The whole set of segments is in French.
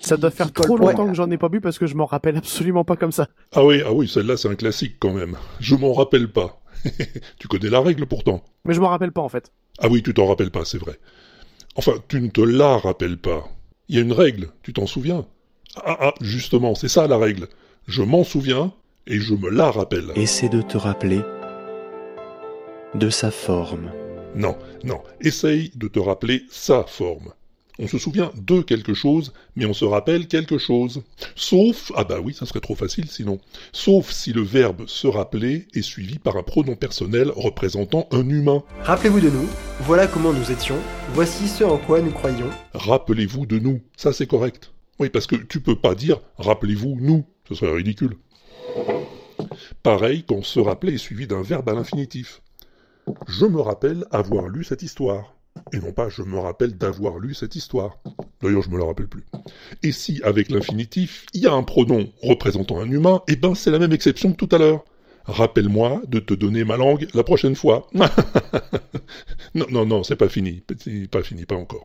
Ça doit faire trop longtemps que j'en ai pas bu parce que je m'en rappelle absolument pas comme ça. Ah oui, ah oui, celle-là c'est un classique quand même. Je m'en rappelle pas. tu connais la règle pourtant. Mais je m'en rappelle pas en fait. Ah oui, tu t'en rappelles pas, c'est vrai. Enfin, tu ne te la rappelles pas. Il y a une règle, tu t'en souviens? Ah ah, justement, c'est ça la règle. Je m'en souviens et je me la rappelle. Essaie de te rappeler de sa forme. Non, non, essaye de te rappeler sa forme. On se souvient de quelque chose, mais on se rappelle quelque chose. Sauf, ah bah oui, ça serait trop facile sinon. Sauf si le verbe se rappeler est suivi par un pronom personnel représentant un humain. Rappelez-vous de nous, voilà comment nous étions, voici ce en quoi nous croyons. Rappelez-vous de nous, ça c'est correct. Oui, parce que tu peux pas dire rappelez-vous nous, ce serait ridicule. Pareil quand se rappeler est suivi d'un verbe à l'infinitif. Je me rappelle avoir lu cette histoire. Et non pas je me rappelle d'avoir lu cette histoire. D'ailleurs, je me la rappelle plus. Et si, avec l'infinitif, il y a un pronom représentant un humain, eh ben c'est la même exception que tout à l'heure. Rappelle-moi de te donner ma langue la prochaine fois. non, non, non, c'est pas fini. Pas fini, pas encore.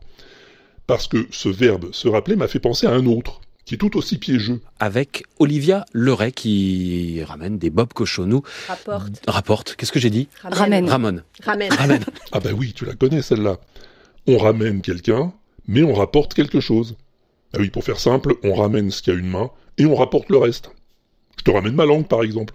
Parce que ce verbe se rappeler m'a fait penser à un autre, qui est tout aussi piégeux. Avec Olivia Leray qui ramène des Bob Cochonou. Rapporte. Rapporte. Qu'est-ce que j'ai dit Ramène. Ramon. Ramène. Ramène. Ah bah oui, tu la connais celle-là. On ramène quelqu'un, mais on rapporte quelque chose. Ah oui, pour faire simple, on ramène ce qui a une main et on rapporte le reste. Je te ramène ma langue par exemple.